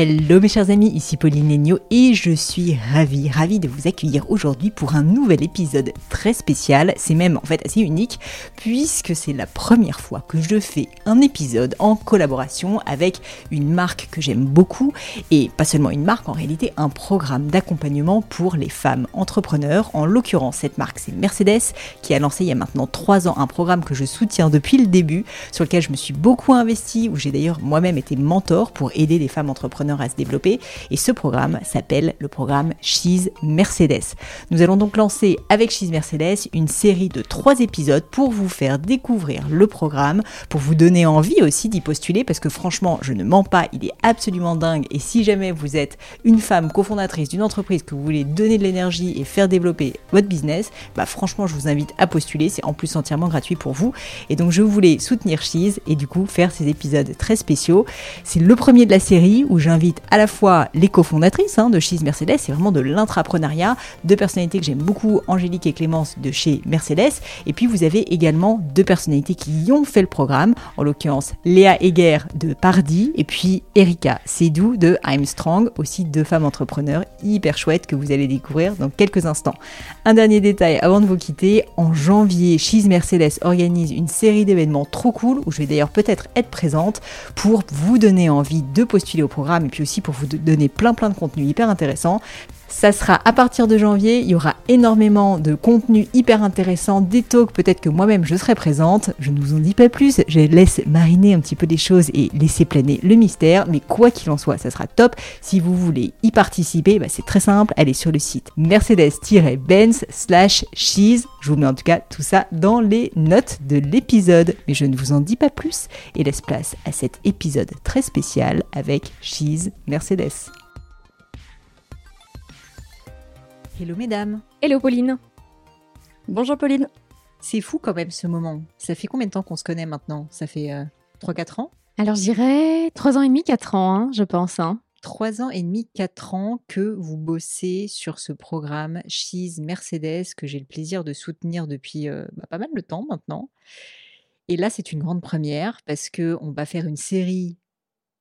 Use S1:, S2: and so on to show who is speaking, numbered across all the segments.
S1: Hello mes chers amis, ici Pauline Legno et je suis ravie, ravie de vous accueillir aujourd'hui pour un nouvel épisode très spécial. C'est même en fait assez unique puisque c'est la première fois que je fais un épisode en collaboration avec une marque que j'aime beaucoup et pas seulement une marque, en réalité un programme d'accompagnement pour les femmes entrepreneurs. En l'occurrence, cette marque c'est Mercedes qui a lancé il y a maintenant 3 ans un programme que je soutiens depuis le début, sur lequel je me suis beaucoup investi, où j'ai d'ailleurs moi-même été mentor pour aider des femmes entrepreneurs à se développer. Et ce programme s'appelle le programme Cheese Mercedes. Nous allons donc lancer avec Cheese Mercedes une série de trois épisodes pour vous faire découvrir le programme, pour vous donner envie aussi d'y postuler, parce que franchement, je ne mens pas, il est absolument dingue. Et si jamais vous êtes une femme cofondatrice d'une entreprise que vous voulez donner de l'énergie et faire développer votre business, bah franchement, je vous invite à postuler. C'est en plus entièrement gratuit pour vous. Et donc, je voulais soutenir Cheese et du coup faire ces épisodes très spéciaux. C'est le premier de la série où j'invite à la fois les cofondatrices hein, de Cheese Mercedes, c'est vraiment de l'intrapreneuriat, deux personnalités que j'aime beaucoup, Angélique et Clémence de chez Mercedes, et puis vous avez également deux personnalités qui y ont fait le programme, en l'occurrence Léa Heger de Pardy, et puis Erika Sedou de I'm Strong, aussi deux femmes entrepreneurs hyper chouettes que vous allez découvrir dans quelques instants. Un dernier détail avant de vous quitter, en janvier, Cheese Mercedes organise une série d'événements trop cool, où je vais d'ailleurs peut-être être présente, pour vous donner envie de postuler au programme puis aussi pour vous donner plein plein de contenu hyper intéressant. Ça sera à partir de janvier, il y aura énormément de contenu hyper intéressant, des talks, peut-être que moi-même je serai présente, je ne vous en dis pas plus, je laisse mariner un petit peu les choses et laisser planer le mystère, mais quoi qu'il en soit, ça sera top. Si vous voulez y participer, bah, c'est très simple, allez sur le site mercedes-benz slash cheese, je vous mets en tout cas tout ça dans les notes de l'épisode, mais je ne vous en dis pas plus et laisse place à cet épisode très spécial avec Cheese Mercedes. Hello mesdames.
S2: Hello Pauline.
S3: Bonjour Pauline.
S1: C'est fou quand même ce moment. Ça fait combien de temps qu'on se connaît maintenant? Ça fait 3-4 euh, ans?
S2: Alors je dirais 3 ans et demi, 4 ans, hein, je pense. Hein.
S1: 3 ans et demi, 4 ans que vous bossez sur ce programme Cheese Mercedes que j'ai le plaisir de soutenir depuis euh, bah, pas mal de temps maintenant. Et là, c'est une grande première parce que on va faire une série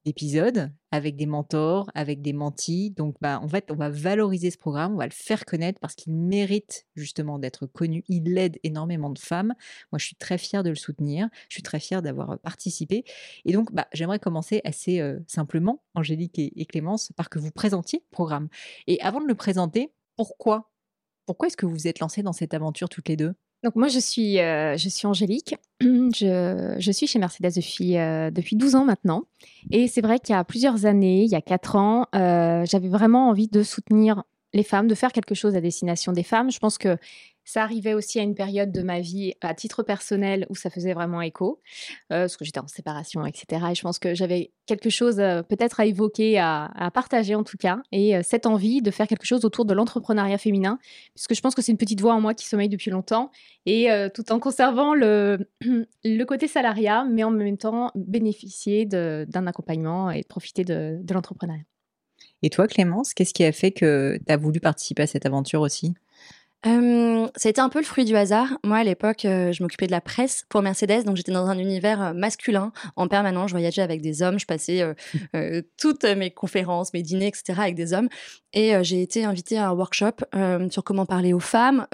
S1: épisodes avec des mentors, avec des mentis. Donc, bah, en fait, on va valoriser ce programme, on va le faire connaître parce qu'il mérite justement d'être connu. Il aide énormément de femmes. Moi, je suis très fière de le soutenir. Je suis très fière d'avoir participé. Et donc, bah, j'aimerais commencer assez simplement, Angélique et, et Clémence, par que vous présentiez le programme. Et avant de le présenter, pourquoi? Pourquoi est-ce que vous vous êtes lancées dans cette aventure toutes les deux?
S2: Donc moi, je suis, euh, je suis Angélique. Je, je, suis chez Mercedes depuis, euh, depuis 12 ans maintenant. Et c'est vrai qu'il y a plusieurs années, il y a 4 ans, euh, j'avais vraiment envie de soutenir les femmes, de faire quelque chose à destination des femmes. Je pense que ça arrivait aussi à une période de ma vie à titre personnel où ça faisait vraiment écho, euh, parce que j'étais en séparation, etc. Et je pense que j'avais quelque chose euh, peut-être à évoquer, à, partager en tout cas, et euh, cette envie de faire quelque chose autour de l'entrepreneuriat féminin, puisque je pense que c'est une petite voix en moi qui sommeille depuis longtemps, et tout en conservant le, côté salariat, mais en même temps bénéficier d'un accompagnement et profiter de l'entrepreneuriat.
S1: Et toi, Clémence, qu'est-ce qui a fait que tu as voulu participer à cette aventure aussi?
S3: Euh, ça a été un peu le fruit du hasard. Moi, à l'époque, je m'occupais de la presse pour Mercedes, donc j'étais dans un univers masculin en permanence. Je voyageais avec des hommes, je passais toutes mes conférences, mes dîners, etc. avec des hommes. Et j'ai été invitée à un workshop sur comment parler aux femmes,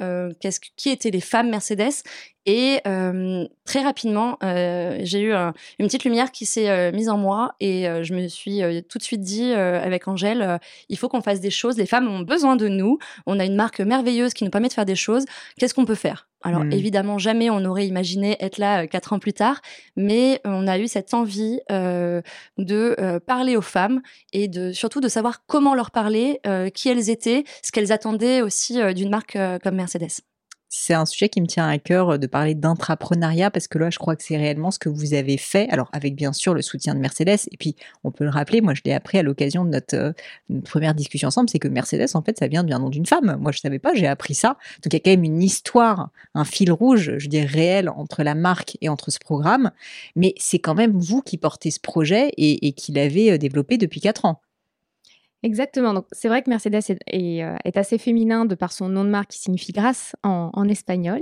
S3: qui étaient les femmes Mercedes et euh, très rapidement, euh, j'ai eu une petite lumière qui s'est euh, mise en moi et je me suis tout de suite dit avec Angèle, il faut qu'on fasse des choses. Les femmes ont besoin de nous. On a une marque merveilleuse qui nous permet de faire des choses. Qu'est-ce qu'on peut faire? Alors mmh. évidemment, jamais on aurait imaginé être là quatre ans plus tard, mais on a eu cette envie de parler aux femmes et de surtout de savoir comment leur parler, qui elles étaient, ce qu'elles attendaient aussi d'une marque comme Mercedes
S1: c'est un sujet qui me tient à cœur de parler d'intrapreneuriat parce que là, je crois que c'est réellement ce que vous avez fait. Alors, avec bien sûr le soutien de Mercedes. Et puis, on peut le rappeler, moi, je l'ai appris à l'occasion de notre, première discussion ensemble, c'est que Mercedes, en fait, ça vient d'un nom d'une femme. Moi, je savais pas, j'ai appris ça. Donc, il y a quand même une histoire, un fil rouge, je dirais, réel entre la marque et entre ce programme. Mais c'est quand même vous qui portez ce projet et, et qui l'avez développé depuis quatre ans.
S2: Exactement. Donc, c'est vrai que Mercedes est, euh, est, assez féminin de par son nom de marque qui signifie grâce en, espagnol.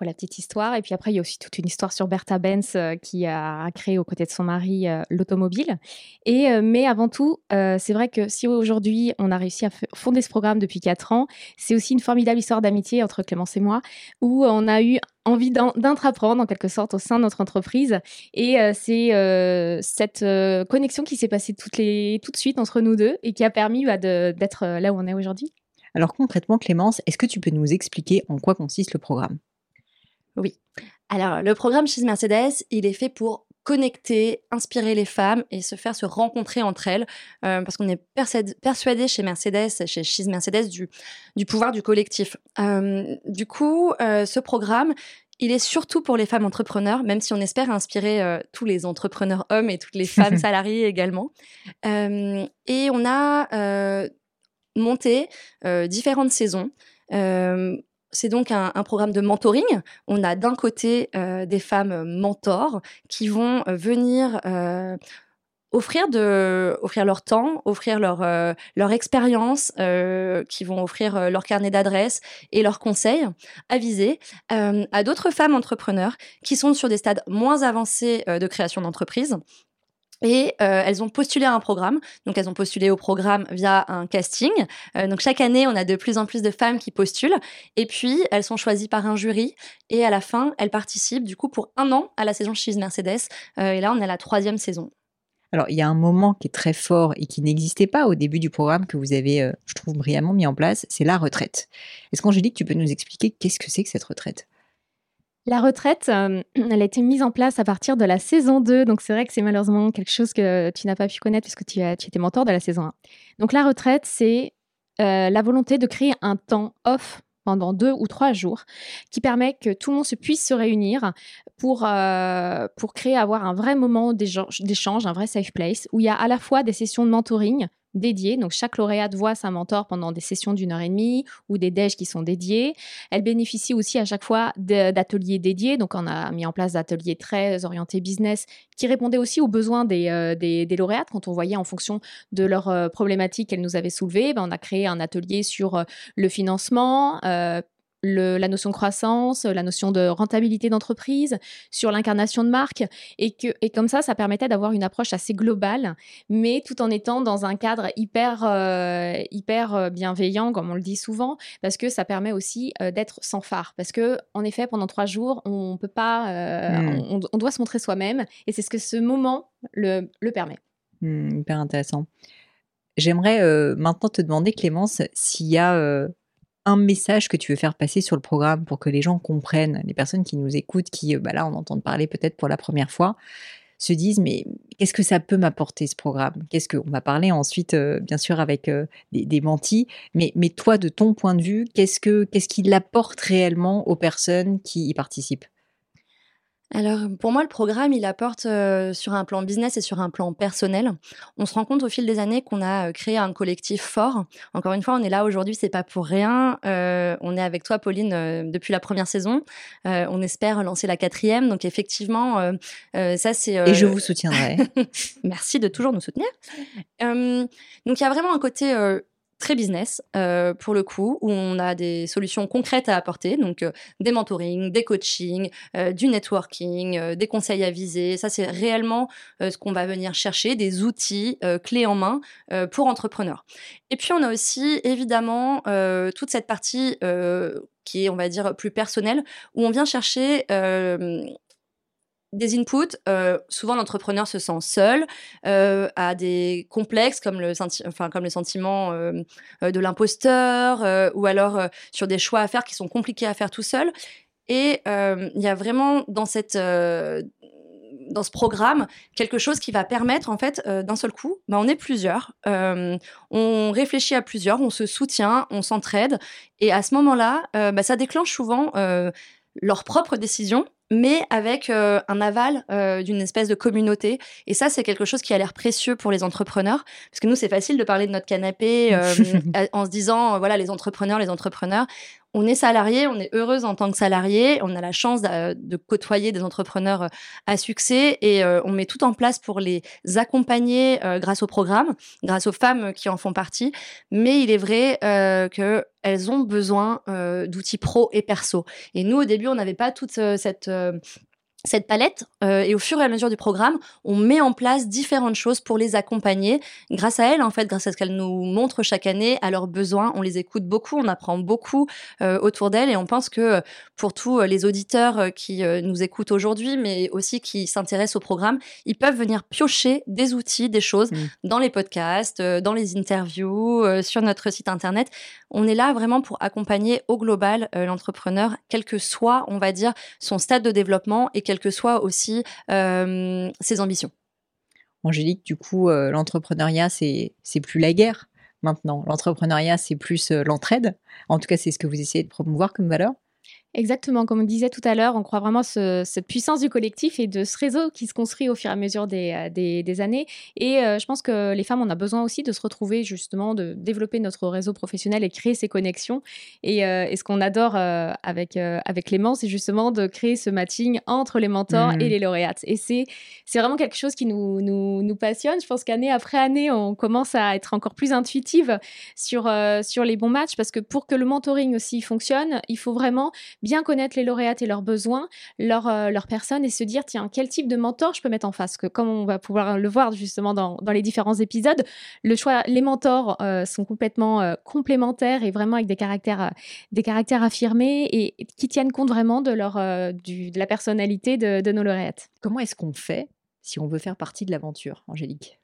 S2: Voilà la petite histoire. Et puis après, il y a aussi toute une histoire sur Bertha Benz euh, qui a créé aux côtés de son mari euh, l'automobile. Et mais avant tout, c'est vrai que si aujourd'hui on a réussi à fonder ce programme depuis quatre ans, c'est aussi une formidable histoire d'amitié entre Clémence et moi, où on a eu envie d'intraprendre en quelque sorte au sein de notre entreprise. Et euh, c'est euh, cette euh, connexion qui s'est passée toutes les, tout de suite entre nous deux et qui a permis bah, d'être là où on est aujourd'hui.
S1: Alors concrètement, Clémence, est-ce que tu peux nous expliquer en quoi consiste le programme?
S3: Oui. Alors le programme chez Mercedes, il est fait pour connecter, inspirer les femmes et se faire se rencontrer entre elles, parce qu'on est persuadé chez Mercedes, chez She's Mercedes, du, du pouvoir du collectif. du coup, ce programme, il est surtout pour les femmes entrepreneurs, même si on espère inspirer tous les entrepreneurs hommes et toutes les femmes salariées également. et on a monté différentes saisons c'est donc un, programme de mentoring. On a d'un côté euh, des femmes mentors qui vont euh, venir euh, offrir leur temps, offrir leur leur expérience, qui vont offrir leur carnet d'adresses et leurs conseils avisés à d'autres femmes entrepreneurs qui sont sur des stades moins avancés de création d'entreprise et euh, elles ont postulé à un programme. Donc, elles ont postulé au programme via un casting. Euh, donc, chaque année, on a de plus en plus de femmes qui postulent. Et puis, elles sont choisies par un jury. Et à la fin, elles participent, du coup, pour un an à la saison She's Mercedes. Euh, et là, on est à la troisième saison.
S1: Alors, il y a un moment qui est très fort et qui n'existait pas au début du programme que vous avez, je trouve, brillamment mis en place, c'est la retraite. Est-ce qu'Angélique, tu peux nous expliquer qu'est-ce que c'est que cette retraite?
S2: La retraite, euh, elle a été mise en place à partir de la saison 2. Donc, c'est vrai que c'est malheureusement quelque chose que tu n'as pas pu connaître puisque tu, étais mentor de la saison 1. Donc, la retraite, c'est euh, la volonté de créer un temps off pendant deux ou trois jours qui permet que tout le monde se puisse se réunir pour, euh, pour créer, avoir un vrai moment d'échange, un vrai safe place où il y a à la fois des sessions de mentoring dédiées. Donc, chaque lauréate voit sa mentor pendant des sessions d'une heure et demie ou des déj qui sont dédiés. Elle bénéficie aussi à chaque fois d'ateliers dédiés. Donc, on a mis en place d'ateliers très orientés business qui répondaient aussi aux besoins des, euh, des, lauréates. Quand on voyait en fonction de leurs euh, problématiques qu'elles nous avaient soulevées, ben, on a créé un atelier sur euh, le financement, la notion de croissance, la notion de rentabilité d'entreprise, sur l'incarnation de marque. Et, que, et comme ça, ça permettait d'avoir une approche assez globale, mais tout en étant dans un cadre hyper, euh, hyper euh, bienveillant, comme on le dit souvent, parce que ça permet aussi euh, d'être sans phare. Parce que, en effet, pendant trois jours, on peut pas, hmm. on, doit se montrer soi-même, et c'est ce que ce moment le, le permet.
S1: Hmm, hyper intéressant. J'aimerais maintenant te demander, Clémence, s'il y a un message que tu veux faire passer sur le programme pour que les gens comprennent, les personnes qui nous écoutent, qui, euh, bah là, on entend parler peut-être pour la première fois, se disent mais qu'est-ce que ça peut m'apporter ce programme? Qu'est-ce que on va parler ensuite euh, bien sûr avec euh, des, des, mentis, mais toi de ton point de vue, qu'est-ce que qu'est-ce qu'il apporte réellement aux personnes qui y participent?
S3: Alors, pour moi, le programme, il apporte euh, sur un plan business et sur un plan personnel. On se rend compte au fil des années qu'on a euh, créé un collectif fort. Encore une fois, on est là aujourd'hui, c'est pas pour rien. Euh, on est avec toi, Pauline, depuis la première saison. on espère lancer la quatrième. Donc, effectivement, ça, c'est.
S1: Et je vous soutiendrai.
S3: Merci de toujours nous soutenir. donc, il y a vraiment un côté très business euh, pour le coup, où on a des solutions concrètes à apporter, donc euh, des mentoring, des coachings, euh, du networking, des conseils à viser. Ça, c'est réellement ce qu'on va venir chercher, des outils clés en main pour entrepreneurs. Et puis, on a aussi évidemment toute cette partie qui est, on va dire, plus personnelle, où on vient chercher des inputs, euh, souvent l'entrepreneur se sent seul, euh, a des complexes comme le, enfin, comme le sentiment euh, de l'imposteur, ou alors sur des choix à faire qui sont compliqués à faire tout seul. Et il y a vraiment dans cette dans ce programme quelque chose qui va permettre en fait d'un seul coup, bah, on est plusieurs, on réfléchit à plusieurs, on se soutient, on s'entraide et à ce moment-là, bah, ça déclenche souvent leurs propres décisions mais avec euh, un aval euh, d'une espèce de communauté. Et ça, c'est quelque chose qui a l'air précieux pour les entrepreneurs, parce que nous, c'est facile de parler de notre canapé euh, en se disant, voilà, les entrepreneurs, les entrepreneurs. On est salarié, on est heureuse en tant que salarié, on a la chance de, côtoyer des entrepreneurs euh, à succès et euh, on met tout en place pour les accompagner euh, grâce au programme, grâce aux femmes qui en font partie. Mais il est vrai que elles ont besoin d'outils pro et perso. Et nous, au début, on n'avait pas toute cette cette palette euh, et au fur et à mesure du programme, on met en place différentes choses pour les accompagner. Grâce à elles, en fait, grâce à ce qu'elles nous montrent chaque année, à leurs besoins, on les écoute beaucoup, on apprend beaucoup euh, autour d'elles et on pense que euh, pour tous les auditeurs qui nous écoutent aujourd'hui, mais aussi qui s'intéressent au programme, ils peuvent venir piocher des outils, des choses mmh. dans les podcasts, dans les interviews, sur notre site internet. On est là vraiment pour accompagner au global l'entrepreneur, quel que soit, on va dire, son stade de développement et quelles que soient aussi euh, ses ambitions.
S1: Angélique, du coup, euh, l'entrepreneuriat, c'est plus la guerre maintenant. L'entrepreneuriat, c'est plus euh, l'entraide. En tout cas, c'est ce que vous essayez de promouvoir comme valeur.
S2: Exactement, comme on disait tout à l'heure, on croit vraiment ce, cette puissance du collectif et de ce réseau qui se construit au fur et à mesure des, euh, des, années. Et euh, je pense que les femmes, on a besoin aussi de se retrouver justement, de développer notre réseau professionnel et créer ces connexions. Et, euh, ce qu'on adore avec, avec Clément, c'est justement de créer ce matching entre les mentors et mmh. les lauréates. Et c'est vraiment quelque chose qui nous, nous, nous passionne. Je pense qu'année après année, on commence à être encore plus intuitive sur, sur les bons matchs parce que pour que le mentoring aussi fonctionne, il faut vraiment bien connaître les lauréates et leurs besoins, leurs euh, leur personnes et se dire, tiens, quel type de mentor je peux mettre en face? Que Comme on va pouvoir le voir justement dans, dans les différents épisodes, le choix, les mentors euh, sont complètement euh, complémentaires et vraiment avec des caractères, affirmés et, qui tiennent compte vraiment de, leur, la personnalité de nos lauréates.
S1: Comment est-ce qu'on fait si on veut faire partie de l'aventure, Angélique?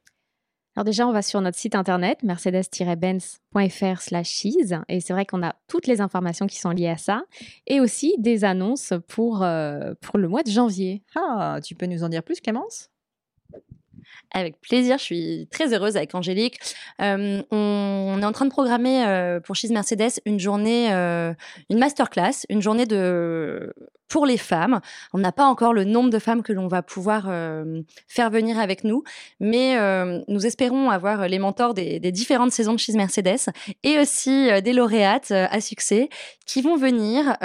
S2: Alors déjà, on va sur notre site internet mercedes-benz.fr slash cheese et c'est vrai qu'on a toutes les informations qui sont liées à ça et aussi des annonces pour, euh, pour le mois de janvier.
S1: Ah, tu peux nous en dire plus Clémence?
S3: Avec plaisir, je suis très heureuse avec Angélique. Euh, on, est en train de programmer euh, pour Cheese Mercedes une journée, euh, une masterclass, une journée de pour les femmes. On n'a pas encore le nombre de femmes que l'on va pouvoir faire venir avec nous, mais nous espérons avoir les mentors des, des, différentes saisons de Cheese Mercedes et aussi des lauréates à succès qui vont venir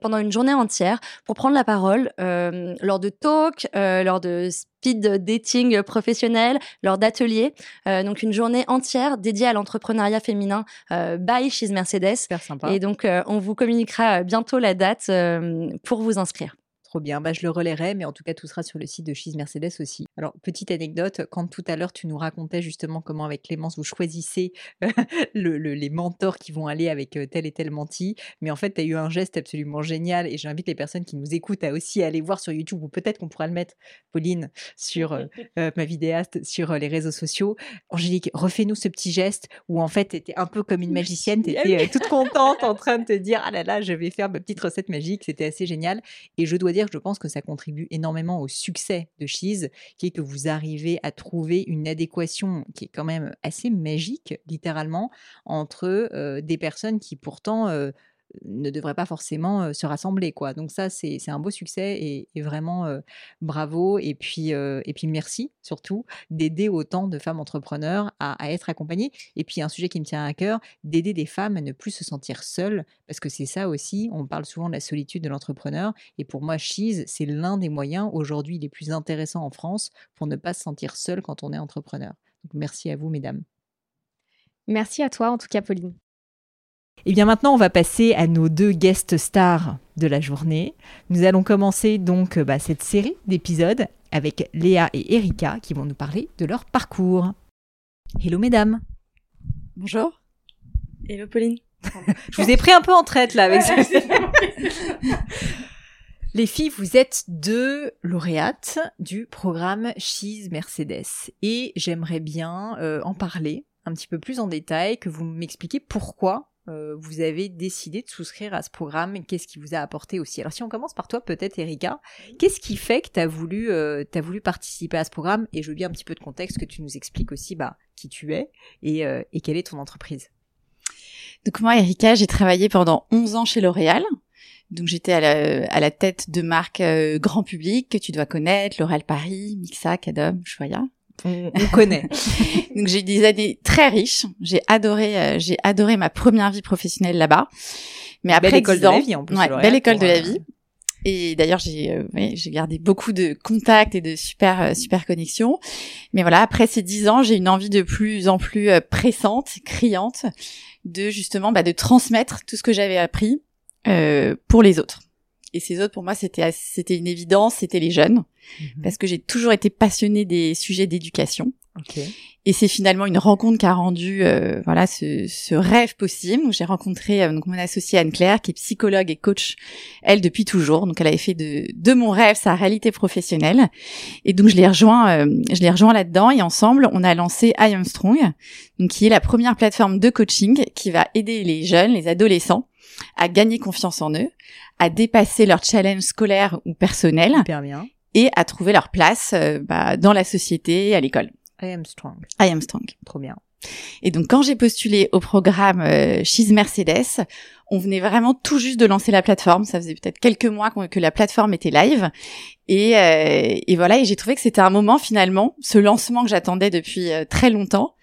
S3: pendant une journée entière pour prendre la parole lors de talks, lors de speed dating professionnel, lors d'ateliers. Euh, donc une journée entière dédiée à l'entrepreneuriat féminin euh, by She's Mercedes.
S1: Super sympa.
S3: Et donc euh, on vous communiquera bientôt la date pour vous inscrire.
S1: Trop bien, bah, je le relayerai, mais en tout cas, tout sera sur le site de Cheese Mercedes aussi. Alors, petite anecdote, quand tout à l'heure, tu nous racontais justement comment avec Clémence, vous choisissez les mentors qui vont aller avec tel et tel menti, mais en fait, tu as eu un geste absolument génial et j'invite les personnes qui nous écoutent à aussi aller voir sur YouTube, ou peut-être qu'on pourra le mettre, Pauline, sur ma vidéaste, sur les réseaux sociaux. Angélique, refais-nous ce petit geste où en fait, tu étais un peu comme une magicienne, tu étais toute contente en train de te dire, ah là là, je vais faire ma petite recette magique, c'était assez génial. Et je dois dire je pense que ça contribue énormément au succès de Cheese, qui est que vous arrivez à trouver une adéquation qui est quand même assez magique, littéralement, entre euh, des personnes qui pourtant euh, ne devraient pas forcément se rassembler quoi. Donc ça c'est un beau succès et, vraiment bravo et puis et puis merci surtout d'aider autant de femmes entrepreneurs à, être accompagnées et puis un sujet qui me tient à cœur d'aider des femmes à ne plus se sentir seules parce que c'est ça aussi on parle souvent de la solitude de l'entrepreneur et pour moi Cheese c'est l'un des moyens aujourd'hui les plus intéressants en France pour ne pas se sentir seul quand on est entrepreneur. Donc merci à vous mesdames.
S2: Merci à toi en tout cas Pauline.
S1: Et eh bien maintenant, on va passer à nos deux guest stars de la journée. Nous allons commencer donc bah, cette série d'épisodes avec Léa et Erika qui vont nous parler de leur parcours. Hello mesdames.
S4: Bonjour. Hello Pauline.
S1: Je vous ai pris un peu en traite là avec ça. Les filles, vous êtes deux lauréates du programme Cheese Mercedes et j'aimerais bien euh, en parler un petit peu plus en détail, que vous m'expliquiez pourquoi euh, vous avez décidé de souscrire à ce programme Qu'est-ce qui vous a apporté aussi Alors si on commence par toi peut-être Erika, qu'est-ce qui fait que tu as, voulu, euh, as voulu participer à ce programme Et je veux bien un petit peu de contexte que tu nous expliques aussi bah, qui tu es et, euh, et quelle est ton entreprise.
S4: Donc moi Erika, j'ai travaillé pendant 11 ans chez L'Oréal. Donc j'étais à la, à la, tête de marques grand public que tu dois connaître, L'Oréal Paris, Mixa, Cadom, Choya
S1: on, connaît.
S4: Donc j'ai eu des années très riches. J'ai adoré, euh, j'ai adoré ma première vie professionnelle là-bas. Mais après
S1: belle école
S4: 10
S1: de
S4: ans,
S1: la vie en plus.
S4: ouais, belle école de la
S1: euh,
S4: vie. Et d'ailleurs, j'ai euh, ouais, j'ai gardé beaucoup de contacts et de super euh, super connexions. Mais voilà, après ces dix ans, j'ai une envie de plus en plus euh, pressante, criante, de justement bah, de transmettre tout ce que j'avais appris euh, pour les autres. Et ces autres, pour moi, c'était c'était une évidence, c'était les jeunes,
S1: Mhm.
S4: parce que j'ai toujours été passionnée des sujets d'éducation.
S1: Ok.
S4: Et c'est finalement une rencontre qui a rendu euh, voilà ce, ce rêve possible. J'ai rencontré euh, donc mon associée Anne Claire qui est psychologue et coach elle depuis toujours. Donc elle avait fait de de mon rêve sa réalité professionnelle. Et donc je l'ai rejoint euh, je l'ai rejoint là-dedans et ensemble on a lancé I Am Strong donc qui est la première plateforme de coaching qui va aider les jeunes, les adolescents à gagner confiance en eux, à dépasser leurs challenges scolaires ou personnels
S1: Hyper bien.
S4: et à trouver leur place euh, bah, dans la société et à l'école.
S1: I am strong.
S4: I Am Strong.
S1: Trop bien.
S4: Et donc quand j'ai postulé au programme euh, She's Mercedes, on venait vraiment tout juste de lancer la plateforme. Ça faisait peut-être quelques mois que la plateforme était live. Et, euh, et voilà, et j'ai trouvé que c'était un moment finalement, ce lancement que j'attendais depuis euh, très longtemps,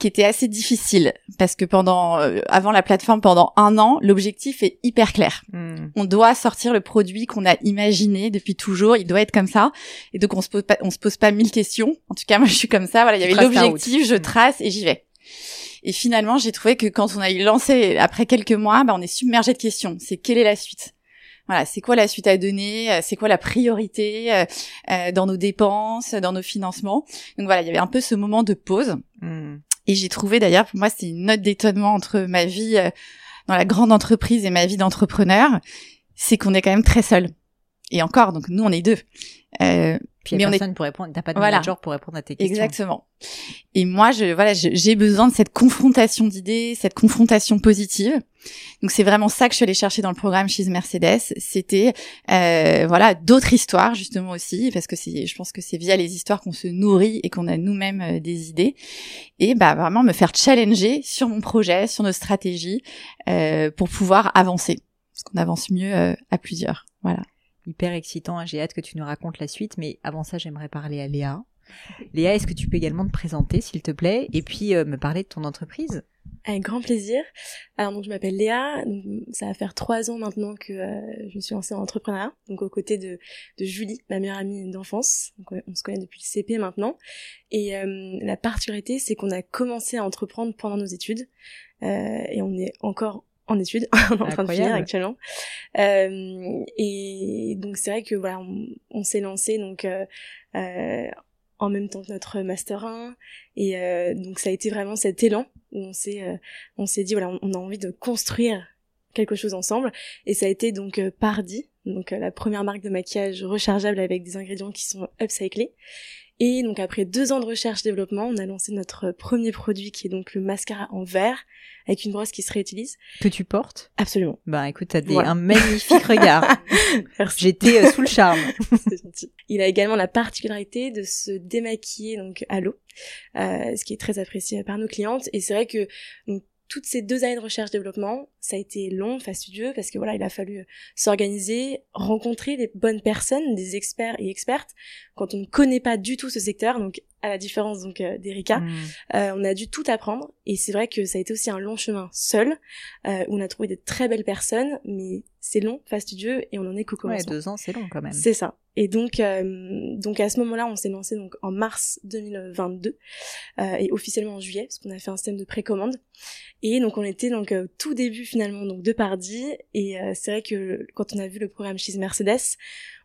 S4: qui était assez difficile parce que pendant, euh, avant la plateforme, pendant un an, l'objectif est hyper clair.
S1: Hmm.
S4: On doit sortir le produit qu'on a imaginé depuis toujours. Il doit être comme ça. Et donc on se pose pas, on se pose pas mille questions. En tout cas, moi je suis comme ça. Voilà, il y avait l'objectif, je
S1: Mm.
S4: trace et j'y vais. Et finalement, j'ai trouvé que quand on a eu lancé après quelques mois, bah, on est submergé de questions. C'est quelle est la suite? Voilà, c'est quoi la suite à donner? Euh, C'est quoi la priorité? Euh, euh, dans nos dépenses, dans nos financements? Donc voilà, il y avait un peu ce moment de pause.
S1: Hmm.
S4: Et j'ai trouvé d'ailleurs, pour moi, c'est une note d'étonnement entre ma vie euh, dans la grande entreprise et ma vie d'entrepreneur, c'est qu'on est quand même très seul. Et encore, donc nous, on est deux. Euh,
S1: Puis
S4: Mais
S1: il y a
S4: on est-
S1: personne pour répondre. T'as pas de
S4: Voilà.
S1: manager pour répondre à tes questions.
S4: exactement. Et moi, je, voilà, j'ai besoin de cette confrontation d'idées, cette confrontation positive. Donc c'est vraiment ça que je suis allée chercher dans le programme She's Mercedes. C'était, euh, voilà, d'autres histoires justement aussi, parce que c'est, je pense que c'est via les histoires qu'on se nourrit et qu'on a nous-mêmes euh, des idées. Et bah vraiment me faire challenger sur mon projet, sur nos stratégies, euh, pour pouvoir avancer, parce qu'on avance mieux euh, à plusieurs. Voilà.
S1: Hyper excitant. hein. J'ai hâte que tu nous racontes la suite. Mais avant ça, j'aimerais parler à Léa. Léa, est-ce que tu peux également te présenter, s'il te plaît, et puis euh, me parler de ton entreprise?
S5: Avec grand plaisir. Alors donc je m'appelle Léa, ça va faire trois ans maintenant que euh, je me suis lancée en entrepreneuriat, donc aux côtés de, Julie, ma meilleure amie d'enfance. On, se connaît depuis le CP maintenant. Et euh, la particularité, c'est qu'on a commencé à entreprendre pendant nos études, et on est encore en études, on est en train de finir actuellement. Euh, et donc c'est vrai que voilà, on, on s'est lancé donc euh, euh, en même temps que notre master 1 et euh, donc ça a été vraiment cet élan où on s'est on s'est dit voilà on, on a envie de construire quelque chose ensemble. Et ça a été donc Pardi donc la première marque de maquillage rechargeable avec des ingrédients qui sont upcyclés et donc après deux ans de recherche développement on a lancé notre premier produit qui est donc le mascara en verre avec une brosse qui se réutilise
S1: Que tu portes?
S5: Absolument
S1: Ben écoute, t'as des-
S5: Voilà.
S1: un magnifique regard. J'étais euh, sous le charme.
S5: C'est gentil. Il a également la particularité de se démaquiller donc à l'eau, euh, ce qui est très apprécié par nos clientes. Et c'est vrai que donc, toutes ces deux années de recherche-développement, ça a été long, fastidieux, parce que voilà, il a fallu s'organiser, rencontrer les bonnes personnes, des experts et expertes, quand on ne connaît pas du tout ce secteur. Donc, à la différence donc euh, d'Erika,
S1: Hmm.
S5: euh, on a dû tout apprendre. Et c'est vrai que ça a été aussi un long chemin seul, euh, où on a trouvé de très belles personnes, mais c'est long, fastidieux, et on en est qu'au
S1: Ouais,
S5: commencement.
S1: deux ans, c'est long quand même.
S5: C'est ça. Et donc, euh, donc à ce moment-là, on s'est lancé donc en mars 2022 euh, et officiellement en juillet, parce qu'on a fait un système de précommande. Et donc on était donc euh, tout début finalement donc de Pardi. Et euh, c'est vrai que quand on a vu le programme She's Mercedes,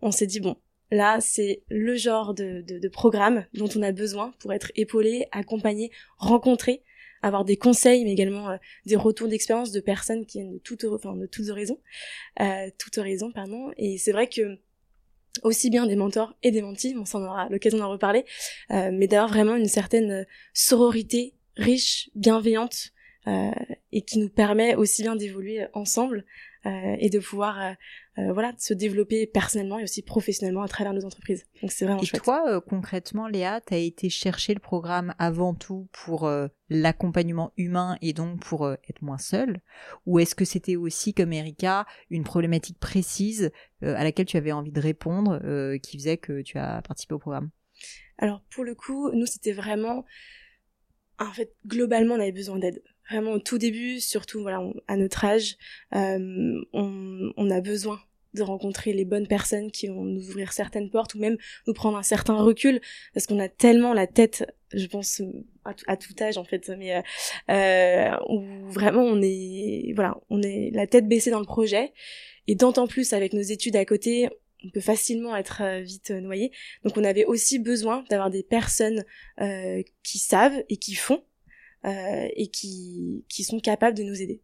S5: on s'est dit bon. Là, c'est le genre de, de, de programme dont on a besoin pour être épaulé, accompagné, rencontré, avoir des conseils, mais également euh, des retours d'expérience de personnes qui viennent de toutes, enfin, de toutes horizons, euh, toutes pardon. Et c'est vrai que aussi bien des mentors et des mentis, on s'en aura l'occasion d'en reparler, euh, mais d'avoir vraiment une certaine sororité riche, bienveillante, et qui nous permet aussi bien d'évoluer ensemble et de pouvoir euh, voilà se développer personnellement et aussi professionnellement à travers nos entreprises. Donc c'est vraiment
S1: Et
S5: chouette.
S1: toi, euh, concrètement, Léa, t'as été chercher le programme avant tout pour euh, l'accompagnement humain et donc pour être moins seule? Ou est-ce que c'était aussi, comme Erika, une problématique précise à laquelle tu avais envie de répondre qui faisait que tu as participé au programme?
S5: Alors pour le coup, nous c'était vraiment en fait globalement on avait besoin d'aide. Vraiment au tout début, surtout voilà, à notre âge, euh, on, on, a besoin de rencontrer les bonnes personnes qui vont nous ouvrir certaines portes ou même nous prendre un certain recul parce qu'on a tellement la tête, je pense à, tout âge en fait, mais euh, euh, où vraiment on est voilà, on est la tête baissée dans le projet et d'autant plus avec nos études à côté, on peut facilement être euh, vite noyé. Donc on avait aussi besoin d'avoir des personnes euh, qui savent et qui font euh, et qui, qui sont capables de nous aider.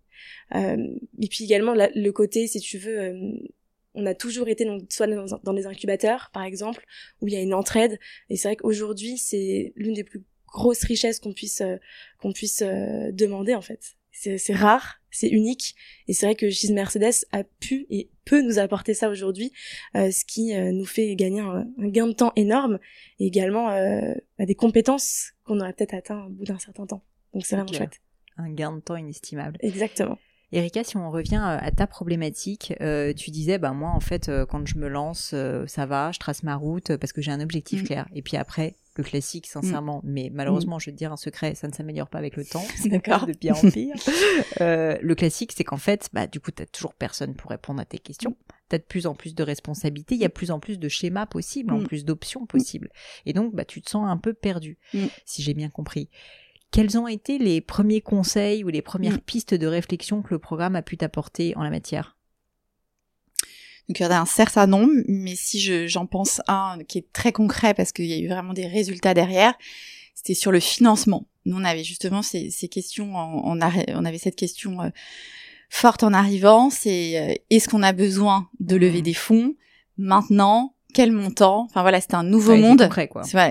S5: Euh, et puis également le côté, si tu veux, euh, on a toujours été donc, soit dans, les incubateurs, par exemple, où il y a une entraide. Et c'est vrai qu'aujourd'hui, c'est l'une des plus grosses richesses qu'on puisse qu'on puisse demander en fait. C'est rare, c'est unique, et c'est vrai que Gis Mercedes a pu et peut nous apporter ça aujourd'hui, ce qui nous fait gagner un, gain de temps énorme et également bah, des compétences qu'on aurait peut-être atteint au bout d'un certain temps. Donc c'est vraiment chouette.
S1: Un gain de temps inestimable.
S5: Exactement.
S1: Erika, si on revient euh, à ta problématique, euh, tu disais, bah moi en fait, euh, quand je me lance, ça va, je trace ma route parce que j'ai un objectif mm. clair. Et puis après, le classique, sincèrement, mais malheureusement, mm. je vais te dire un secret, ça ne s'améliore pas avec le temps, d'accord, de pire en pire. le classique, c'est qu'en fait, bah du coup, t'as toujours personne pour répondre à tes questions. T'as de plus en plus de responsabilités, il y a plus en plus de schémas possibles, en mm. plus d'options possibles. Et donc, bah tu te sens un peu perdu, si j'ai bien compris. Quels ont été les premiers conseils ou les premières mm. pistes de réflexion que le programme a pu t'apporter en la matière?
S4: Donc il y en a un certain nombre, mais si j'en pense un qui est très concret parce qu'il y a eu vraiment des résultats derrière, c'était sur le financement. Nous on avait justement ces, questions, on avait cette question euh, forte en arrivant, c'est euh, est-ce qu'on a besoin de lever mm. des fonds maintenant quel montant. Enfin voilà, c'était un nouveau monde.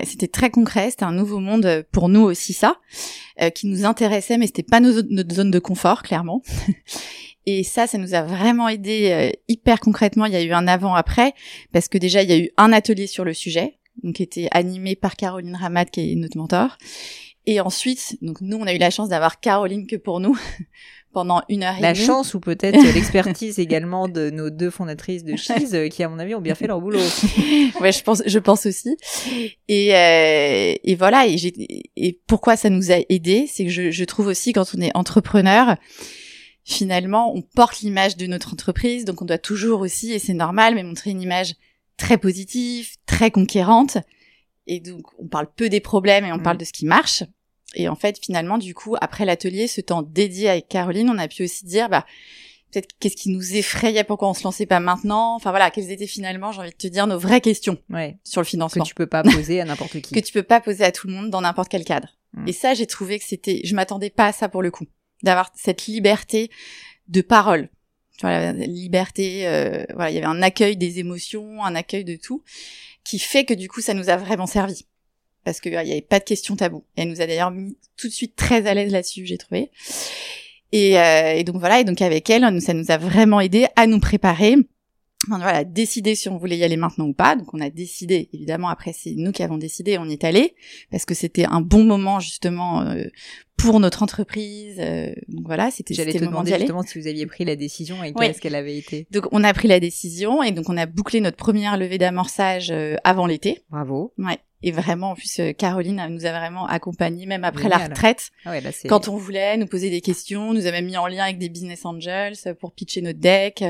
S4: C'était très concret. C'était un nouveau monde euh, pour nous aussi ça, euh, qui nous intéressait, mais c'était pas notre zone de confort clairement. Et ça, ça nous a vraiment aidé euh, hyper concrètement. Il y a eu un avant-après parce que déjà il y a eu un atelier sur le sujet, donc qui était animé par Caroline Ramat, qui est notre mentor. Et ensuite, donc nous, on a eu la chance d'avoir Caroline que pour nous, pendant une heure et
S1: La
S4: demie.
S1: chance ou peut-être l'expertise également de nos deux fondatrices de Cheese euh, qui, à mon avis, ont bien fait leur boulot.
S4: ouais, je pense, je pense aussi. Et, euh, et voilà. Et, j'ai, et pourquoi ça nous a aidé, c'est que je, je trouve aussi quand on est entrepreneur, finalement, on porte l'image de notre entreprise, donc on doit toujours aussi, et c'est normal, mais montrer une image très positive, très conquérante. Et donc, on parle peu des problèmes et on mm. parle de ce qui marche. Et en fait, finalement, du coup, après l'atelier, ce temps dédié avec Caroline, on a pu aussi dire, bah, peut-être qu'est-ce qui nous effrayait, pourquoi on se lançait pas maintenant? Enfin voilà, quelles étaient finalement, j'ai envie de te dire, nos vraies questions
S1: ouais.
S4: sur le financement.
S1: Que tu peux pas poser à n'importe qui.
S4: que tu peux pas poser à tout le monde dans n'importe quel cadre. Mm. Et ça, j'ai trouvé que c'était, je m'attendais pas à ça pour le coup, d'avoir cette liberté de parole. Tu vois, la liberté, euh, voilà, il y avait un accueil des émotions, un accueil de tout, qui fait que du coup, ça nous a vraiment servi parce qu'il n'y avait pas de questions tabou. elle nous a d'ailleurs mis tout de suite très à l'aise là-dessus, j'ai trouvé. Et, euh, et, donc voilà, et donc avec elle, ça nous a vraiment aidé à nous préparer. Enfin, voilà, décider si on voulait y aller maintenant ou pas. Donc on a décidé, évidemment, après c'est nous qui avons décidé, on y est allé, parce que c'était un bon moment justement euh, pour notre entreprise. Euh, donc voilà, c'était
S1: J'allais te demander justement si vous aviez pris la décision et qu'est-ce qu'elle avait été.
S4: Donc on a pris la décision et donc on a bouclé notre première levée d'amorçage avant l'été.
S1: Bravo.
S4: Ouais. Et vraiment, en plus, euh, Caroline nous a vraiment accompagnés, même après la retraite.
S1: Ah ouais,
S4: quand on voulait nous poser des questions, nous a même mis en lien avec des business angels pour pitcher notre deck.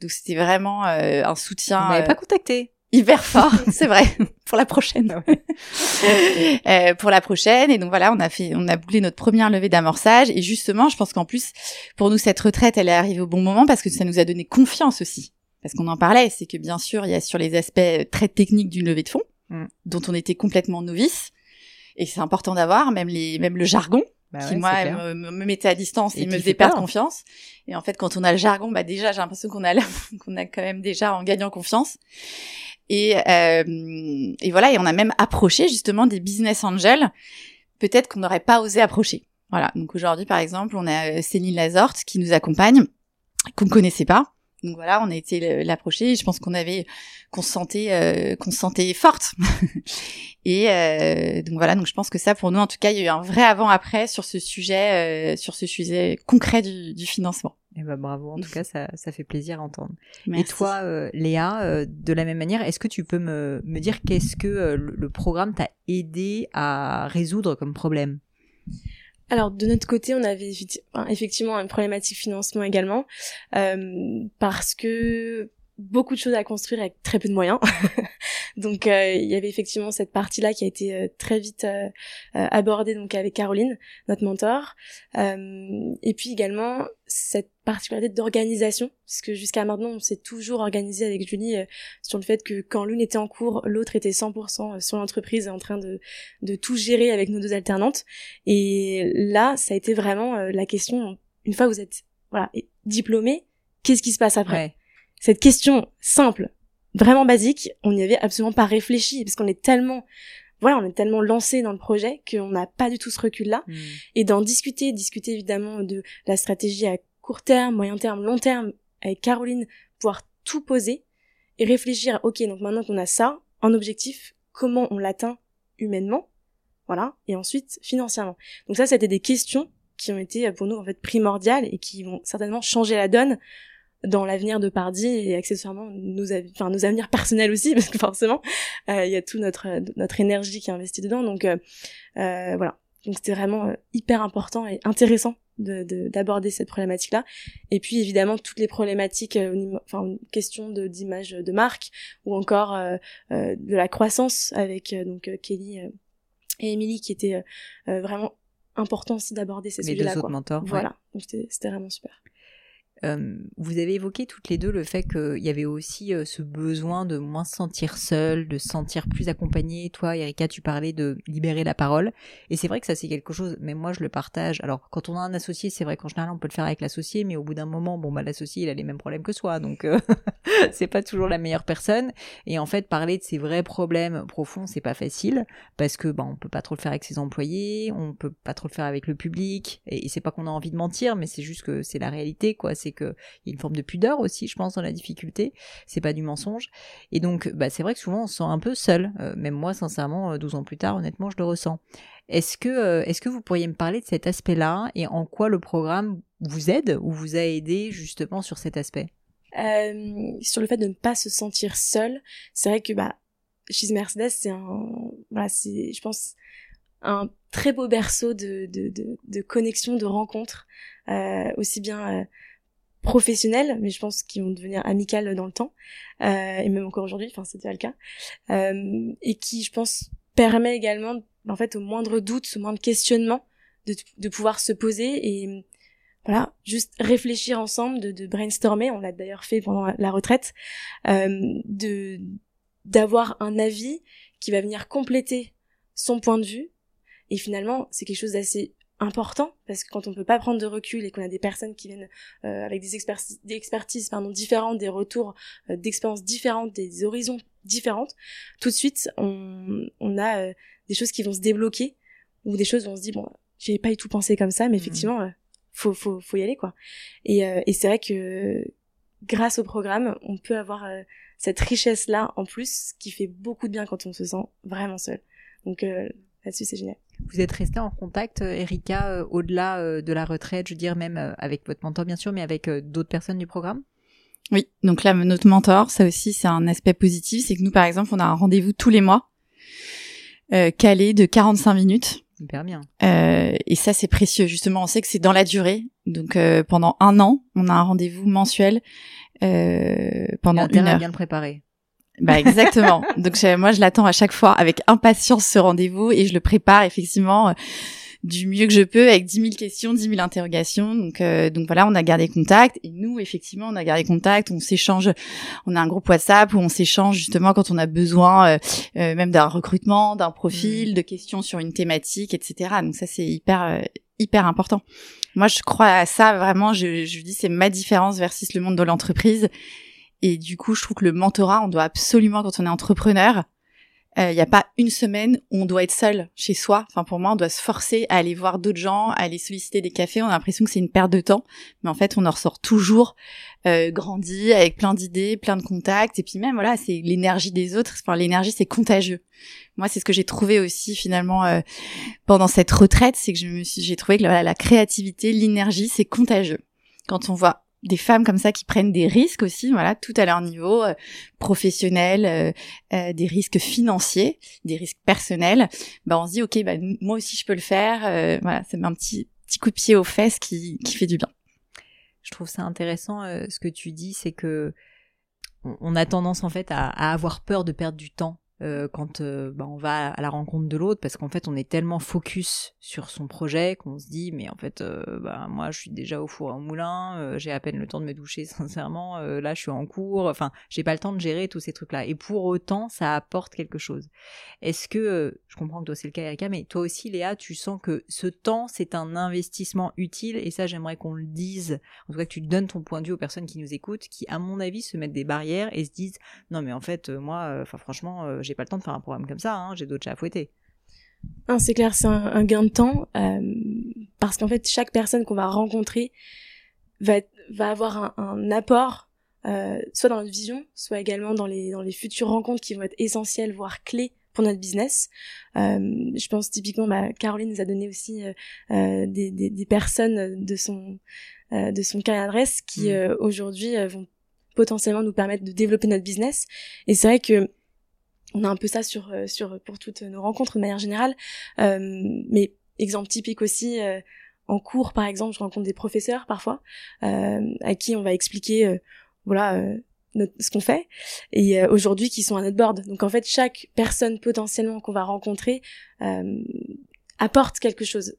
S4: Donc c'était vraiment euh, un soutien.
S1: Vous m'avez pas contacté
S4: hyper fort, c'est vrai, pour la prochaine. euh, pour la prochaine, et donc voilà, on a fait, on a bouclé notre première levée d'amorçage, et justement, je pense qu'en plus, pour nous, cette retraite, elle est arrivée au bon moment parce que ça nous a donné confiance aussi, parce qu'on en parlait, c'est que bien sûr, il y a sur les aspects très techniques d'une levée de fonds, Mm. dont on était complètement novice. Et c'est important d'avoir, même les, même le jargon, bah qui moi me, me, mettait à distance et, me faisait perdre confiance. Et en fait, quand on a le jargon, bah déjà j'ai l'impression qu'on a qu'on a quand même déjà en gagnant confiance. Et, euh, et voilà, et on a même approché justement des business angels, peut-être qu'on n'aurait pas osé approcher. Voilà. Donc aujourd'hui, par exemple, on a euh, Céline Lazorte qui nous accompagne, qu'on ne connaissait pas, donc voilà, on a été l'approcher. Je pense qu'on avait, qu'on se sentait, euh, qu'on se sentait forte. et euh, donc voilà, donc je pense que ça, pour nous, en tout cas, il y a eu un vrai avant-après sur ce sujet, euh, sur ce sujet concret du, du financement.
S1: Et eh ben bravo, en tout cas, ça, ça fait plaisir à entendre. Et toi, euh, Léa, euh, de la même manière, est-ce que tu peux me, me dire qu'est-ce que le programme t'a aidé à résoudre comme problème?
S5: Alors de notre côté, on avait effectivement une problématique financement également, euh, parce que beaucoup de choses à construire avec très peu de moyens. donc euh, il y avait effectivement cette partie-là qui a été euh, très vite euh, abordée donc avec Caroline, notre mentor. et puis également cette particularité d'organisation, parce que jusqu'à maintenant on s'est toujours organisé avec Julie sur le fait que quand l'une était en cours, l'autre était 100% sur l'entreprise en train de, de tout gérer avec nos deux alternantes. Et là, ça a été vraiment la question, une fois que vous êtes voilà, diplômé, qu'est-ce qui se passe après? Cette question simple, vraiment basique, on n'y avait absolument pas réfléchi parce qu'on est tellement voilà, on est tellement lancé dans le projet qu'on n'a pas du tout ce recul-là. Hmm. Et d'en discuter, discuter évidemment de la stratégie à court terme, moyen terme, long terme, avec Caroline, pouvoir tout poser et réfléchir, ok, donc maintenant qu'on a ça, en objectif, comment on l'atteint humainement, voilà, et ensuite financièrement. Donc ça, c'était des questions qui ont été pour nous en fait primordiales et qui vont certainement changer la donne dans l'avenir de Pardi et accessoirement nos, enfin, nos avenirs personnels aussi parce que forcément euh, il y a tout notre notre énergie qui est investie dedans. Donc euh, euh voilà. Donc c'était vraiment euh, hyper important et intéressant de d'aborder cette problématique là et puis évidemment toutes les problématiques enfin question de d'image de marque ou encore de la croissance avec donc Kelly et Emily qui étaient vraiment important aussi d'aborder ces sujets-là. Voilà, donc c'était vraiment super.
S1: Euh, vous avez évoqué toutes les deux le fait qu'il y avait aussi euh, ce besoin de moins se sentir seul, de se sentir plus accompagné. Toi, Erika, tu parlais de libérer la parole. Et c'est vrai que ça, c'est quelque chose, mais moi, je le partage. Alors, quand on a un associé, c'est vrai qu'en général, on peut le faire avec l'associé, mais au bout d'un moment, bon, bah, l'associé, il a les mêmes problèmes que soi. Donc, euh, c'est pas toujours la meilleure personne. Et en fait, parler de ses vrais problèmes profonds, c'est pas facile parce que, bah, on peut pas trop le faire avec ses employés, on peut pas trop le faire avec le public. Et, et c'est pas qu'on a envie de mentir, mais c'est juste que c'est la réalité, quoi. C'est qu'il y a une forme de pudeur aussi, je pense, dans la difficulté. C'est pas du mensonge. Et donc, bah, c'est vrai que souvent on se sent un peu seul. Euh, même moi, sincèrement, 12 euh, ans plus tard, honnêtement, je le ressens. Est-ce que, euh, est-ce que vous pourriez me parler de cet aspect-là et en quoi le programme vous aide ou vous a aidé justement sur cet aspect?
S5: Sur le fait de ne pas se sentir seul, c'est vrai que bah, Mercedes, c'est un, voilà, c'est, je pense, un très beau berceau de, de, de, de connexion, de rencontres, aussi bien professionnels, mais je pense qu'ils vont devenir amicales dans le temps, euh, et même encore aujourd'hui, enfin c'est déjà le cas, euh, et qui, je pense, permet également, en fait, au moindre doute, au moindre questionnement, de, de pouvoir se poser et voilà, juste réfléchir ensemble, de, de brainstormer, on l'a d'ailleurs fait pendant la retraite, euh, de d'avoir un avis qui va venir compléter son point de vue, et finalement, c'est quelque chose d'assez important parce que quand on peut pas prendre de recul et qu'on a des personnes qui viennent euh, avec des expertises, des expertises pardon, différentes, des retours euh, d'expériences différentes, des horizons différentes, tout de suite on, on a euh, des choses qui vont se débloquer ou des choses où on se dit bon j'avais pas du tout pensé comme ça mais mmh. effectivement faut, faut, faut y aller quoi. Et, et c'est vrai que grâce au programme on peut avoir cette richesse là en plus qui fait beaucoup de bien quand on se sent vraiment seul. Donc là-dessus c'est génial
S1: vous êtes resté en contact, euh, Erika, euh, au-delà euh, de la retraite, je veux dire même avec votre mentor bien sûr, mais avec d'autres personnes du programme?
S4: Oui, donc là notre mentor, ça aussi c'est un aspect positif, c'est que nous par exemple on a un rendez-vous tous les mois, calé de 45 minutes.
S1: Hyper bien.
S4: et ça c'est précieux, justement on sait que c'est dans la durée, donc pendant un an on a un rendez-vous mensuel pendant une heure.
S1: bien le préparer.
S4: Bah exactement. Donc moi je l'attends à chaque fois avec impatience ce rendez-vous et je le prépare effectivement euh, du mieux que je peux avec 10 000 questions, 10 000 interrogations. Donc euh, donc voilà, on a gardé contact et nous effectivement on a gardé contact, on s'échange, on a un groupe WhatsApp où on s'échange justement quand on a besoin euh, même d'un recrutement, d'un profil, mmh. de questions sur une thématique, etc. Donc ça c'est hyper hyper important. Moi je crois à ça vraiment. Je, je dis c'est ma différence versus le monde de l'entreprise et du coup, je trouve que le mentorat, on doit absolument, quand on est entrepreneur, il euh, n'y a pas une semaine où on doit être seul chez soi. Enfin, pour moi, on doit se forcer à aller voir d'autres gens, à aller solliciter des cafés. On a l'impression que c'est une perte de temps, mais en fait, on en ressort toujours euh, grandi, avec plein d'idées, plein de contacts. Et puis même, voilà, c'est l'énergie des autres. Enfin, l'énergie, c'est contagieux. Moi, c'est ce que j'ai trouvé aussi finalement euh, pendant cette retraite, c'est que je me suis, j'ai trouvé que la créativité, l'énergie, c'est contagieux. Quand on voit des femmes comme ça qui prennent des risques aussi, voilà, tout à leur niveau euh, professionnel, euh, euh, des risques financiers, des risques personnels, bah on se dit ok, bah moi aussi je peux le faire, voilà, ça met un petit petit coup de pied aux fesses qui qui fait du bien.
S1: Je trouve ça intéressant ce que tu dis, c'est que on a tendance en fait à, à avoir peur de perdre du temps euh, quand euh, bah, on va à la rencontre de l'autre parce qu'en fait on est tellement focus sur son projet qu'on se dit mais en fait euh, bah, moi je suis déjà au four au moulin j'ai à peine le temps de me doucher sincèrement là je suis en cours enfin j'ai pas le temps de gérer tous ces trucs là et pour autant ça apporte quelque chose. Est-ce que je comprends que toi c'est le cas Erika mais toi aussi Léa tu sens que ce temps c'est un investissement utile? Et ça j'aimerais qu'on le dise. En tout cas que tu donnes ton point de vue aux personnes qui nous écoutent qui à mon avis se mettent des barrières et se disent non mais en fait moi enfin franchement j'ai pas le temps de faire un programme comme ça, hein, j'ai d'autres chats à fouetter.
S5: c'est clair, c'est un, gain de temps euh, parce qu'en fait, chaque personne qu'on va rencontrer va, va avoir un, apport, euh, soit dans notre vision, soit également dans les, dans les futures rencontres qui vont être essentielles, voire clés pour notre business. Euh, je pense typiquement, bah, Caroline nous a donné aussi des, des, personnes de son de son carrière adresse qui mm. aujourd'hui vont potentiellement nous permettre de développer notre business. Et c'est vrai que on a un peu ça sur euh, sur pour toutes nos rencontres de manière générale. Euh, mais exemple typique aussi euh, en cours par exemple je rencontre des professeurs parfois à qui on va expliquer voilà ce qu'on fait et aujourd'hui qui sont à notre board. Donc en fait chaque personne potentiellement qu'on va rencontrer apporte quelque chose.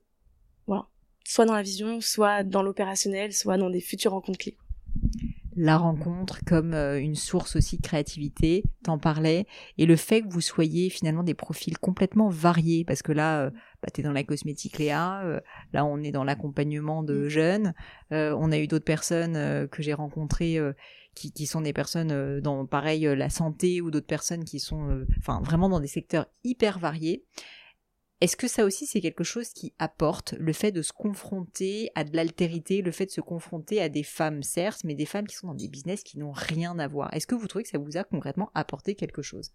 S5: Voilà. Soit dans la vision soit dans l'opérationnel soit dans des futures rencontres clés
S1: la rencontre comme euh, une source aussi de créativité, t'en parlais, et le fait que vous soyez finalement des profils complètement variés, parce que là, euh, bah, tu es dans la cosmétique Léa, euh, là on est dans l'accompagnement de jeunes, on a eu d'autres personnes que j'ai rencontrées qui, qui, sont des personnes dans, pareil, la santé, ou d'autres personnes qui sont enfin vraiment dans des secteurs hyper variés. Est-ce que ça aussi c'est quelque chose qui apporte le fait de se confronter à de l'altérité, le fait de se confronter à des femmes certes, mais des femmes qui sont dans des business qui n'ont rien à voir? Est-ce que vous trouvez que ça vous a concrètement apporté quelque chose?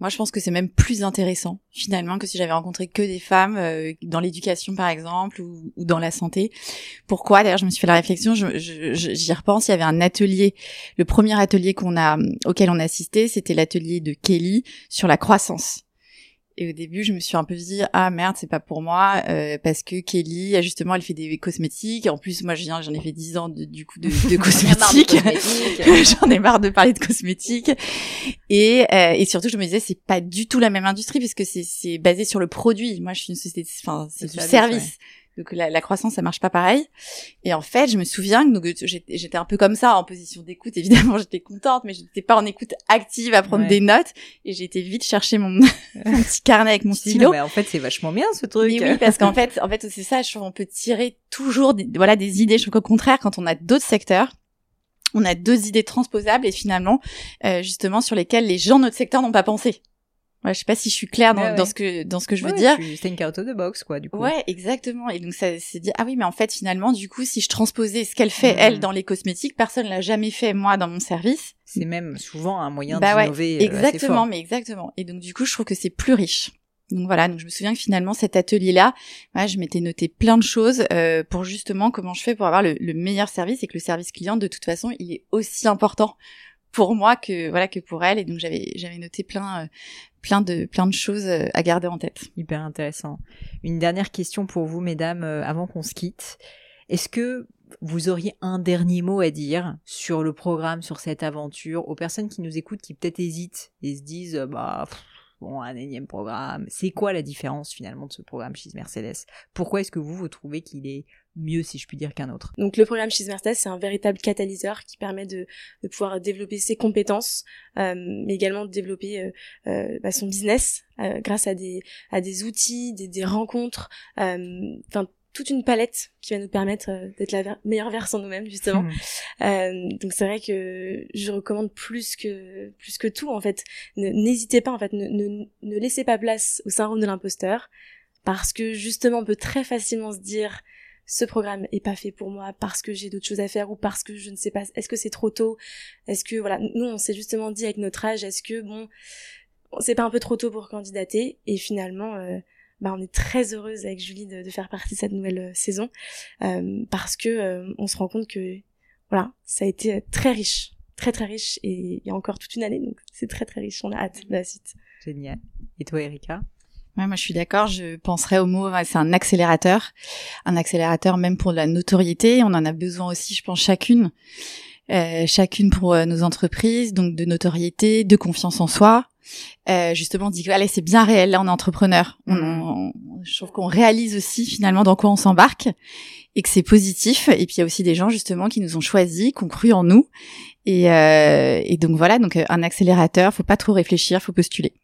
S4: Moi, je pense que c'est même plus intéressant finalement que si j'avais rencontré que des femmes euh, dans l'éducation, par exemple, ou, dans la santé. Pourquoi? D'ailleurs, je me suis fait la réflexion. J'y je, repense. Il y avait un atelier. Le premier atelier qu'on a, auquel on a assisté, c'était l'atelier de Kelly sur la croissance. Et au début, je me suis un peu dit ah merde, c'est pas pour moi euh, parce que Kelly, justement, elle fait des cosmétiques. En plus, moi, je viens, j'en ai fait 10 ans de, du coup de, de cosmétiques. j'en ai marre de parler de cosmétiques. Et euh, et surtout, je me disais c'est pas du tout la même industrie puisque c'est c'est basé sur le produit. Moi, je suis une société, enfin, c'est du service. Donc la, la, croissance, ça marche pas pareil. Et en fait, je me souviens que j'étais un peu comme ça, en position d'écoute. Évidemment, j'étais contente, mais je n'étais pas en écoute active à prendre des notes. Et j'ai été vite chercher mon, petit carnet avec mon stylo.
S1: mais en fait, c'est vachement bien ce truc.
S4: oui, parce qu'en fait, en fait, c'est ça. Je trouve on peut tirer toujours, des, voilà, des idées. Je trouve qu'au contraire, quand on a d'autres secteurs, on a deux idées transposables et finalement, euh, justement, sur lesquelles les gens de notre secteur n'ont pas pensé. Ouais, je sais pas si je suis claire dans, dans ce que dans ce que je veux dire.
S1: Think out of the box quoi du coup.
S4: Ouais, exactement. Et donc ça s'est dit ah oui mais en fait finalement du coup si je transposais ce qu'elle fait elle dans les cosmétiques, personne l'a jamais fait moi dans mon service.
S1: C'est même souvent un moyen bah d'innover.
S4: Ouais, euh, exactement, mais exactement. Et donc du coup je trouve que c'est plus riche. Donc voilà, donc je me souviens que finalement cet atelier-là, ouais, je m'étais noté plein de choses euh, pour justement comment je fais pour avoir le, le meilleur service et que le service client de toute façon il est aussi important pour moi que voilà que pour elle et donc j'avais j'avais noté plein euh, plein de plein de choses euh, à garder en tête.
S1: Hyper intéressant. Une dernière question pour vous mesdames euh, avant qu'on se quitte. Est-ce que vous auriez un dernier mot à dire sur le programme, sur cette aventure, aux personnes qui nous écoutent, qui peut-être hésitent et se disent bah bon un énième programme. C'est quoi la différence finalement de ce programme chez Mercedes? Pourquoi est-ce que vous vous trouvez qu'il est mieux, si je puis dire, qu'un autre?
S5: Donc le programme chez Mercedes, c'est un véritable catalyseur qui permet de, de pouvoir développer ses compétences, euh, mais également de développer euh, euh, bah, son business euh, grâce à des, à des outils, des, des rencontres, toute une palette qui va nous permettre euh, d'être la meilleure version de nous-mêmes justement. Mmh. donc c'est vrai que je recommande plus que plus que tout en fait. N'hésitez pas en fait, ne, ne, ne laissez pas place au syndrome de l'imposteur parce que justement on peut très facilement se dire ce programme est pas fait pour moi parce que j'ai d'autres choses à faire ou parce que je ne sais pas est-ce que c'est trop tôt? Est-ce que voilà nous on s'est justement dit avec notre âge est-ce que bon c'est pas un peu trop tôt pour candidater? Et finalement euh, bah on est très heureuse avec Julie de, faire partie de cette nouvelle euh, saison euh, parce que on se rend compte que voilà, ça a été très riche, très très riche et il y a encore toute une année, donc c'est très très riche. On a hâte de la suite.
S1: Génial. Et toi, Erika?
S4: Ouais, moi je suis d'accord. Je penserais au mot, c'est un accélérateur, un accélérateur même pour la notoriété. On en a besoin aussi, je pense, chacune, euh, chacune pour euh, nos entreprises, donc de notoriété, de confiance en soi. Euh, justement, on dit allez, c'est bien réel. Là, on est entrepreneur. On, on, je trouve qu'on réalise aussi finalement dans quoi on s'embarque et que c'est positif. Et puis il y a aussi des gens justement qui nous ont choisis, qui ont cru en nous. Et, euh, et donc voilà, donc un accélérateur. Faut pas trop réfléchir, faut postuler.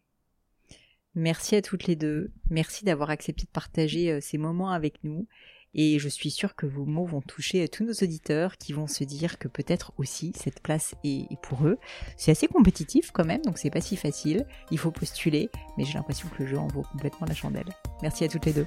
S1: Merci à toutes les deux. Merci d'avoir accepté de partager euh, ces moments avec nous. Et je suis sûre que vos mots vont toucher tous nos auditeurs qui vont se dire que peut-être aussi cette place est, pour eux. C'est assez compétitif quand même, donc c'est pas si facile. Il faut postuler, mais j'ai l'impression que le jeu en vaut complètement la chandelle. Merci à toutes les deux.